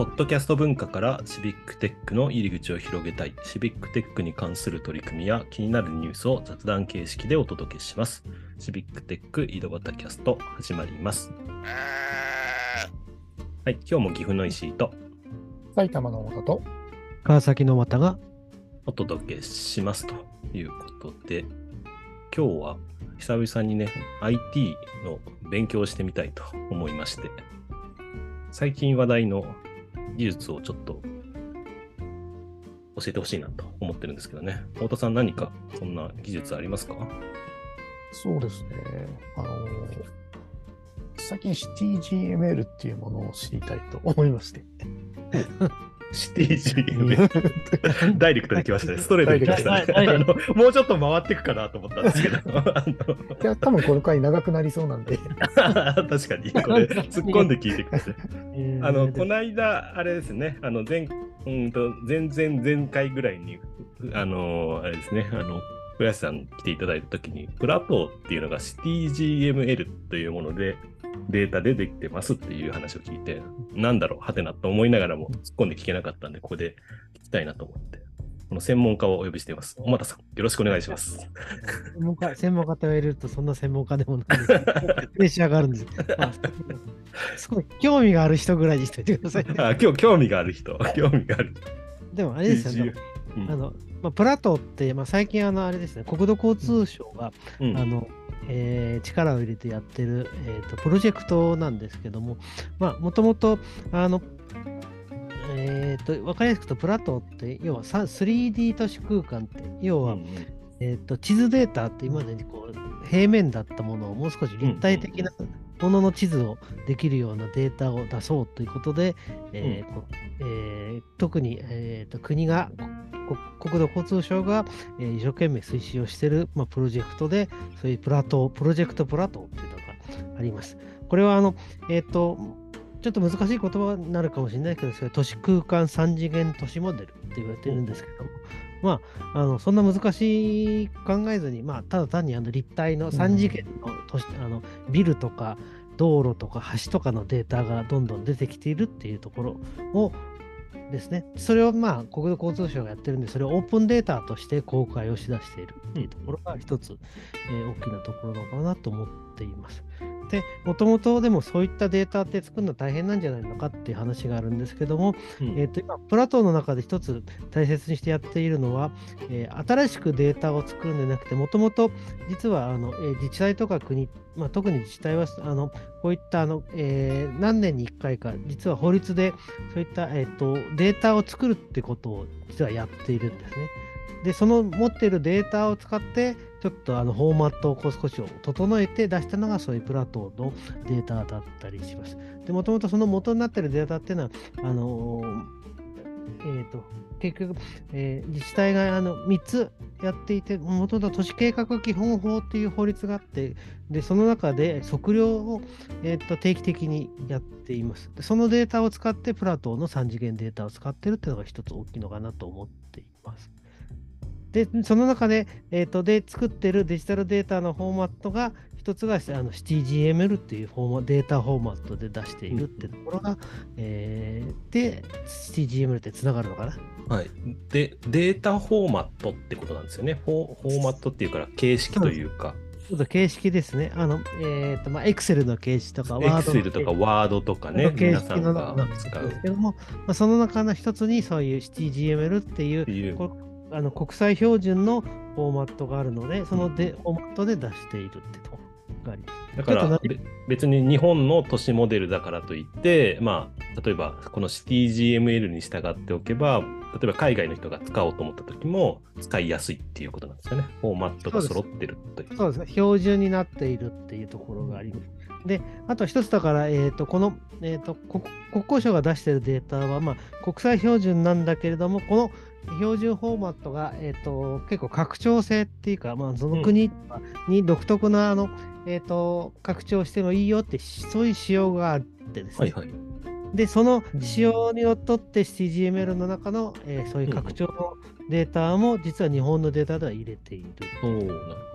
ポッドキャスト文化からシビックテックの入り口を広げたい、シビックテックに関する取り組みや気になるニュースを雑談形式でお届けします。シビックテック井戸端キャスト始まります。はい、今日も岐阜の石井と埼玉の太田と川崎の又がお届けしますということで、今日は久々にね、IT の勉強をしてみたいと思いまして、最近話題の技術をちょっと教えてほしいなと思ってるんですけどね。太田さん何かそんな技術ありますか？そうですね。あの最近 CTGML っていうものを知りたいと思いまして。シティ GM ダイレクトで来ましたね。ストレートで来ましたね。もうちょっと回っていくかなと思ったんですけど。あいや、多分この回長くなりそうなんで。の確かに、これ 突っ込んで聞いてください。あの、この間、あれですね、あの、前、うんと、前々前回ぐらいに、あの、あれですね、あの、古谷さん来ていただいたときに、プラトーっていうのが CTGML というもので、データでできてますっていう話を聞いて、なんだろう、はてなと思いながらも突っ込んで聞けなかったんで、ここで聞きたいなと思って、この専門家をお呼びしています。小俣さん、よろしくお願いします。専門家専門家と言われるとそんな専門家でもないです。プレッシャーがあるんです。まあ、すごい興味がある人ぐらいにしといてください、ね。あ今日興味がある人、興味がある人。でもあれですよね。うんあのまあ、プラトーって、まあ、最近あのあれですね、国土交通省が、うんあのえー力を入れてやってる、えー、とプロジェクトなんですけども、まあ、もともと、あの、えー、と分かりやすくと、プラトーって、要はさ 3D 都市空間って、要は、うんえー、と地図データって今までにこう平面だったものをもう少し立体的なものの地図をできるようなデータを出そうということで、えーこえー特に、えー、と国がこ国土交通省が、えー一生懸命推進をしている、まあ、プロジェクトでそういうプラトープロジェクトプラトーっていうのがあります。これはあの、えっ、とちょっと難しい言葉になるかもしれないけど、それ都市空間三次元都市モデルって言われてるんですけども、まあ、あのそんな難しい考えずに、まあ、ただ単にあの立体の3次元の都市、あのビルとか道路とか橋とかのデータがどんどん出てきているっていうところをですね、それをまあ国土交通省がやってるんで、それをオープンデータとして公開をしだしているっていうところが一つ、えー大きなところなのかなと思っています。で、もともとでもそういったデータって作るの大変なんじゃないのかっていう話があるんですけども、うんえー、と今、プラトーの中で一つ大切にしてやっているのは、えー新しくデータを作るんじゃなくて、もともと実はあの、えー自治体とか国、まあ、特に自治体はあのこういったあの、えー何年に1回か、実は法律でそういった、えー、とデータを作るってことを実はやっているんですね。で、その持っているデータを使って、ちょっとあのフォーマットをこう少し整えて出したのがそういうプラトーのデータだったりします。で、もともとその元になっているデータっていうのは、あのえーと結局、えー自治体があの3つやっていて、もともと都市計画基本法っていう法律があって、でその中で測量を、えーと定期的にやっていますで。そのデータを使って、プラトーの3次元データを使ってるっていうのが一つ大きいのかなと思っています。で、その中で、えー、とで作ってるデジタルデータのフォーマットが、一つがあの CTGML っていうフォーマデータフォーマットで出しているってところが、えーで、CTGML ってつながるのかな？はい。で、データフォーマットってことなんですよね。フォフォーマットっていうから形式というか、ちょっと形式ですね。あの、えっ、と、まあ、Excel の形式とか、エクセルとかワードとかね、皆さんが使うですけども、まあ、その中の一つにそういう CTGML っていうっていう。こあの国際標準のフォーマットがあるので、そのでフォーマットで出しているってところがあります。だから別に日本の都市モデルだからといって、まあ、例えばこの CTGML に従っておけば、例えば海外の人が使おうと思った時も使いやすいっていうことなんですかね。フォーマットが揃ってるという。そうですね、標準になっているっていうところがあります。で、あと一つだから、えー、とこの、えー、と国国交省が出しているデータは、まあ、国際標準なんだけれども、この標準フォーマットが、えー、と結構拡張性っていうか、まあ、その国に独特なあの、えー、と拡張してもいいよって、そういう仕様があってですね。はいはい。で、その仕様にのっとって CGML の中の、えーそういう拡張のデータも実は日本のデータでは入れている。おおなるほ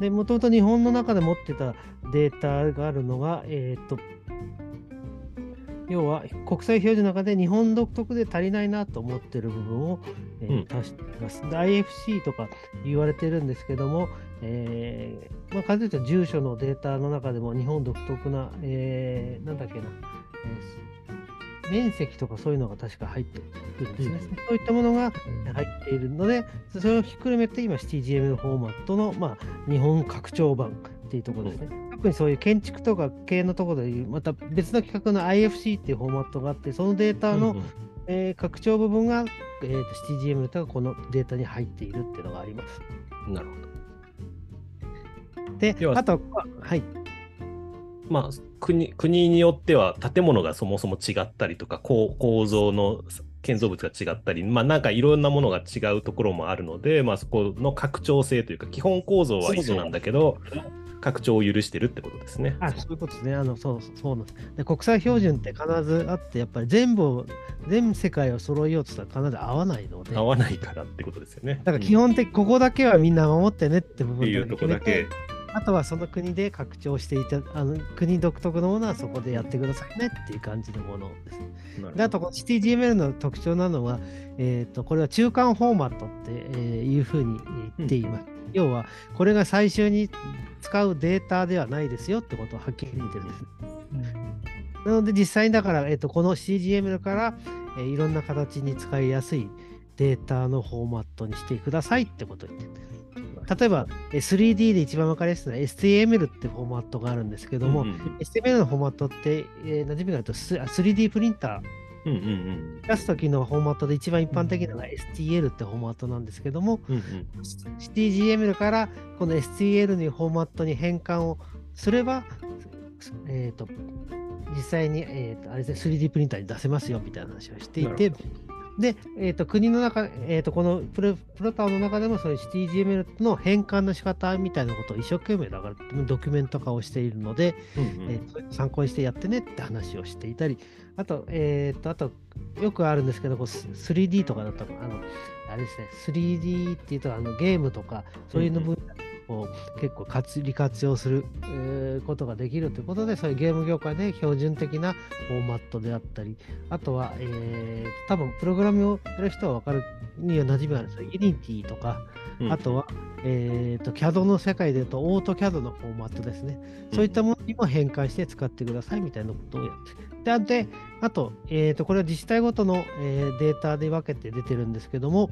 で、もともと日本の中で持ってたデータがあるのが、えっ、と、要は国際標準の中で日本独特で足りないなと思ってる部分を、えーうん足しています。で IFC とか言われてるんですけども、えーまあ、簡単に言うと住所のデータの中でも日本独特な、えーなんだっけな、えー面積とかそういうのが確か入ってくるんですね。うんそういったものが入っているので、それをひっくるめて今 CTGML フォーマットの、まあ、日本拡張版っていうところですね。特にそういう建築とか系のところでまた別の企画の IFC っていうフォーマットがあって、そのデータの、うんうんえー拡張部分が、えー、と CTGM とかこのデータに入っているっていうのがあります。なるほど。で要、はあと、はい。まあ、国国によっては建物がそもそも違ったりとか、構構造の建造物が違ったり、まあ、なんかいろんなものが違うところもあるので、まあ、そこの拡張性というか、基本構造は一緒なんだけど、拡張を許してるってことですね。あそういうことですね。あのそうそうなんですで。国際標準って必ずあって、やっぱり全部を、全世界を揃えようとしたら必ず合わないので、合わないからってことですよね。だから基本的、ここだけはみんな守ってねって部分っていうとこだけ。あとはその国で拡張していた、あの国独特のものはそこでやってくださいねっていう感じのものです。であと、この CTGML の特徴なのは、えー、とこれは中間フォーマットって、えーいうふうに言っています。要は、これが最終に使うデータではないですよってことをはっきり言ってるんです。なので、実際にだから、えー、とこの CGML から、えーいろんな形に使いやすいデータのフォーマットにしてくださいってことを言ってる。例えば、えー 3D で一番わかりやすいのは STML ってフォーマットがあるんですけども、うんうん STML のフォーマットって、えー、馴染みがあるとスあ 3D プリンターうんうん出す時のフォーマットで一番一般的なのが STL ってフォーマットなんですけども、うんうん。CTGML からこの STL にフォーマットに変換をすれば、えー、と実際に、えーとあれですね、3D プリンターに出せますよみたいな話をしていてな、で、えー、と国の中、えー、とこのプロプロタオの中でもそういう CTGML の変換の仕方みたいなことを一生懸命だからドキュメント化をしているので、うんうん。えー参考にしてやってねって話をしていたり、あと、えっ、と、あと、よくあるんですけど、こうス 3D とかだと、あの、あれですね、3D っていうと、あのゲームとか、そういうの分野を結構活利活用する、えーことができるということで、そういうゲーム業界で標準的なフォーマットであったり、あとは、えー、多分プログラムをやる人は分かるには馴染みがあるんですよ。Unity とか、うんあとは、えー、と CAD の世界でいうと、オート CAD のフォーマットですね。そういったものにも変換して使ってくださいみたいなことをやってる。で、あであと、えー、とこれは自治体ごとの、えーデータで分けて出てるんですけども、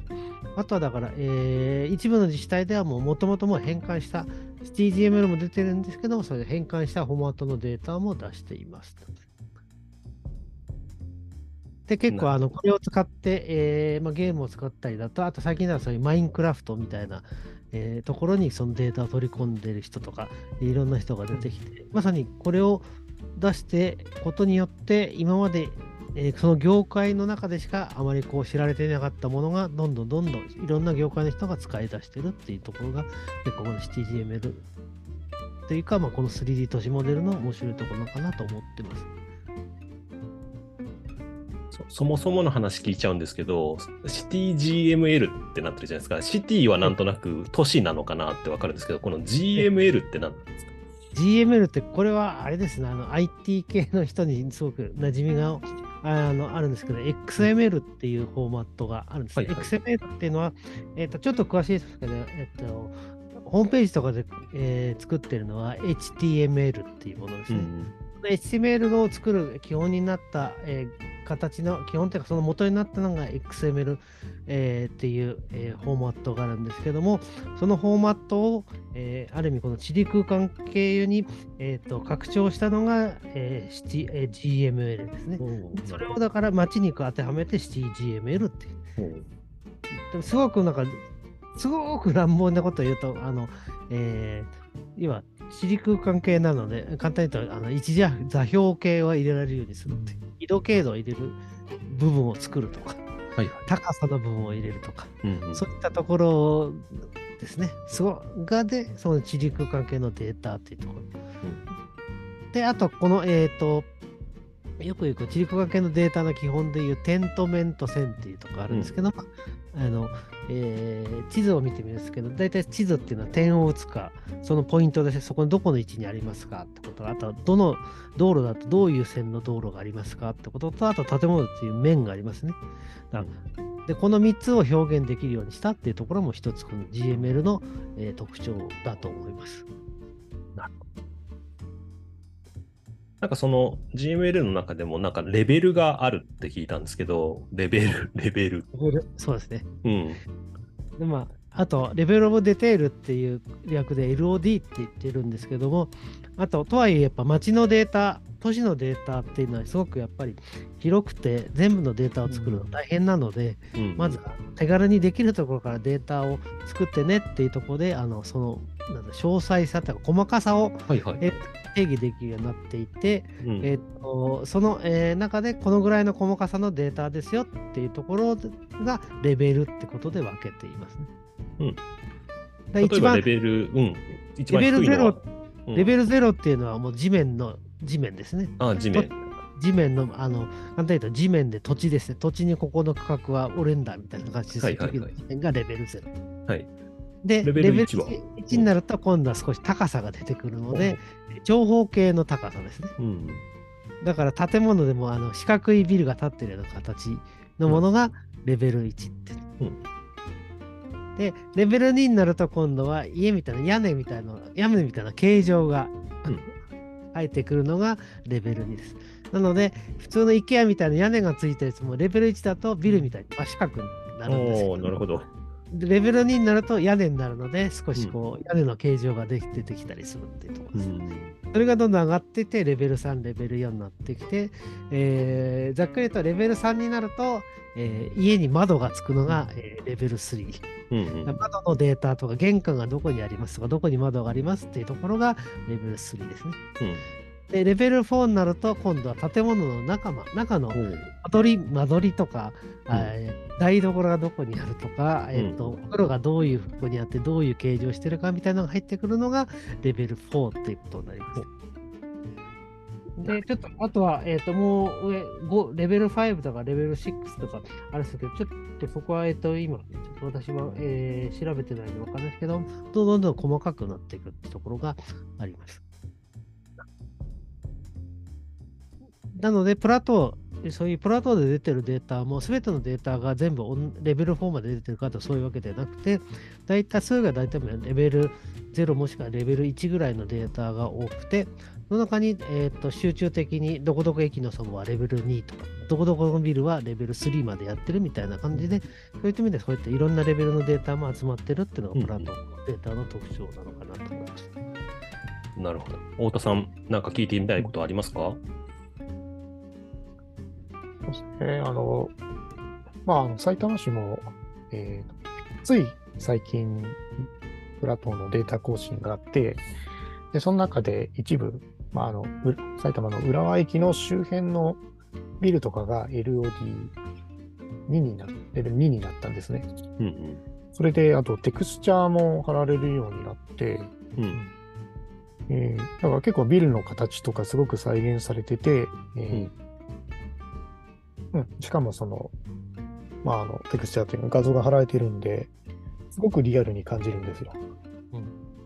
あとはだから、えー一部の自治体ではもう元々もう変換した CTGML も出てるんですけども、それで変換したフォーマットのデータも出しています。で、結構あのこれを使って、えーまあ、ゲームを使ったりだと、あと最近ではそういうマインクラフトみたいな、えーところにそのデータを取り込んでる人とか、いろんな人が出てきて、まさにこれを出してことによって、今まで、えその業界の中でしかあまりこう知られていなかったものが、どんどんどんどんいろんな業界の人が使い出してるっていうところが、結構この CTGML というか、まあ、この 3D 都市モデルの面白いところかなと思ってます。そそもそもの話聞いちゃうんですけど、CityGML ってなってるじゃないですか。シティはなんとなく都市なのかなってわかるんですけど、この GML って何なんですか？GML ってこれはあれですね、あの IT 系の人にすごく馴染みがあのあるんですけど、XML っていうフォーマットがあるんですね。はいはい XML っていうのは、えっとちょっと詳しいですけど、えっとホームページとかで、えー作ってるのは HTML っていうものですね。HTML を作る基本になった、えー形の基本というかその元になったのが XML、えーっていう、えーフォーマットがあるんですけどもそのフォーマットを、えーある意味この地理空間経由に、えーと拡張したのが、えー CT えー GML ですね。それをだから街に当てはめて CGML って。でもすごくなんか、すごく乱暴なことを言うと、あの、えー、要は地理空間系なので、簡単に言うと、あの一時座標系を入れられるようにするって。緯度経度を入れる部分を作るとか、はいはい。高さの部分を入れるとか、うんうんそういったところですね。すごがで、その地理空間系のデータっていうところ。で、あと、この、えっ、と、よく言う地理工学系のデータの基本でいうテントメント線っていうところがあるんですけど、うん、あのえー、地図を見てみるんですけど、大体地図っていうのは点を打つか、そのポイントでそこにどこの位置にありますかってことあとはどの道路だとどういう線の道路がありますかってことと、あと建物っていう面がありますね。で、この3つを表現できるようにしたっていうところも一つこの GML の、えー、特徴だと思います。なるほど。なんかその GML の中でもなんかレベルがあるって聞いたんですけど、レベル、レベル。そうですね。うん。でまあ、あと、レベルオブデテールっていう略で LOD って言ってるんですけども、あと、とはいえやっぱ街のデータ、都市のデータっていうのはすごくやっぱり広くて全部のデータを作るの大変なので、うん、まず手軽にできるところからデータを作ってねっていうところで、あのその詳細さとか細かさを、はいはい、定義できるようになっていて、うん、えーと、その、えー、中でこのぐらいの細かさのデータですよっていうところがレベルってことで分けていますね。うん、一番レベル、うん、一番レベルゼロ、うん、レベルゼロっていうのはもう地面の地面ですね。あ地面。地面の、あの、簡単に言うと地面で土地ですね。土地にここの区画は俺んだみたいな感じでする時の地面がレベルゼロ。はい。で、レベル 1, は？1になると今度は少し高さが出てくるので、長方形の高さですね。うん、だから建物でもあの四角いビルが建ってるような形のものがレベル1って。うん、で、レベル2になると今度は家みたいな屋根みたいな、屋根みたいな形状が、うん、入ってくるのがレベル2です。なので、普通の IKEA みたいな屋根がついたやつもレベル1だとビルみたいに真四角になるんですなるほど。レベル2になると屋根になるので、少しこう、屋根の形状ができ出てきたりするっていうところです。うん、それがどんどん上がっていって、レベル3、レベル4になってきて、えー、ざっくり言うとレベル3になると、えー、家に窓がつくのが、えー、レベル3、うんうん、窓のデータとか玄関がどこにありますとかどこに窓がありますっていうところがレベル3ですね。うん。で、レベル4になると、今度は建物の中中の間取り、間取りとか、うん、台所がどこにあるとか、えーと、お風呂がどういうふうにあって、どういう形状してるかみたいなのが入ってくるのが、レベル4っていうことになります。で、ちょっと、あとは、えっ、ー、と、もう上、5、レベル5とかレベル6とかあるんですけど、ちょっとそこは、えっ、ー、と、今、ちょっと私は、えー、調べてないのでわかんないですけど、どんどんどん細かくなっていくってところがあります。なので、プラトー、そういうプラトーで出てるデータも、すべてのデータが全部レベル4まで出てるかとそういうわけではなくて、大体数が大体レベル0もしくはレベル1ぐらいのデータが多くて、の中に、えーと、集中的にどこどこ駅のそばはレベル2とか、どこどこのビルはレベル3までやってるみたいな感じで、そういった意味でそういったいろんなレベルのデータも集まってるっていうのがプラトーのデータの特徴なのかなと思います。なるほど。太田さん、なんか聞いてみたいことありますか、そうですね。あの、まあ、あの埼玉市も、えー、つい最近、プラトンのデータ更新があって、で、その中で一部、まあ、あの、埼玉の浦和駅の周辺のビルとかが LOD2 になっレベル2になったんですね。うんうん、それで、あとテクスチャーも貼られるようになって、うんえー、だから結構ビルの形とかすごく再現されてて、えー、うんうん、しかもその、まあ、あの、テクスチャーというか画像が貼られてるんで、すごくリアルに感じるんですよ。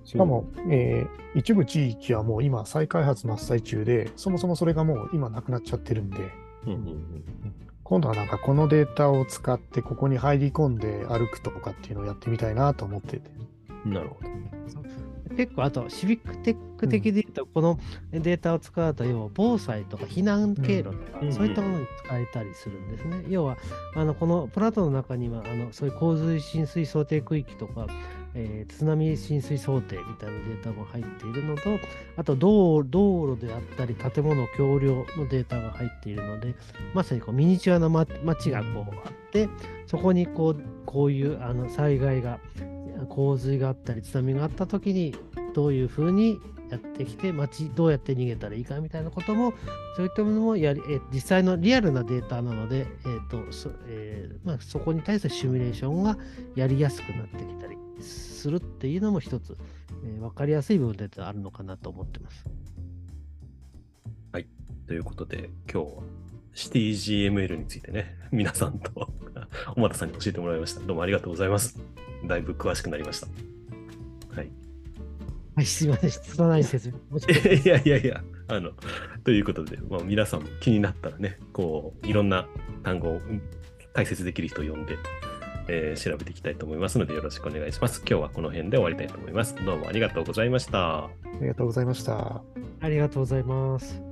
うん、しかも、えー、一部地域はもう今再開発真っ最中で、そもそもそれがもう今なくなっちゃってるんで、うんうんうん、今度はなんかこのデータを使ってここに入り込んで歩くとかっていうのをやってみたいなと思ってて。なるほど。結構、あと、シビックテック的で言うと、このデータを使うと、要は防災とか避難経路とか、そういったものに使えたりするんですね。要は、あのこのプラトの中には、あのそういう洪水浸水想定区域とか、えー、津波浸水想定みたいなデータも入っているのと、あと道道路であったり、建物橋梁のデータが入っているので、まさにこうミニチュアな街がこうあって、そこにこうこういうあの災害が洪水があったり津波があった時にどういうふうにやってきて街どうやって逃げたらいいかみたいなこともそういったものもやり、え実際のリアルなデータなので、えーとそえーまあ、そこに対するシミュレーションがやりやすくなってきたり。するっていうのも一つ、えー、分かりやすい部分であるのかなと思ってます。はい。ということで、今日は CityGML についてね、皆さんと 小俣さんに教えてもらいました。どうもありがとうございます。だいぶ詳しくなりました。はい。はい、すいません。質のない説明。い いやいやいや、あの、ということで、まあ、皆さんも気になったらね、こう、いろんな単語をうん解説できる人を呼んで、えー調べていきたいと思いますので、よろしくお願いします。今日はこの辺で終わりたいと思います。どうもありがとうございました。ありがとうございました。ありがとうございます。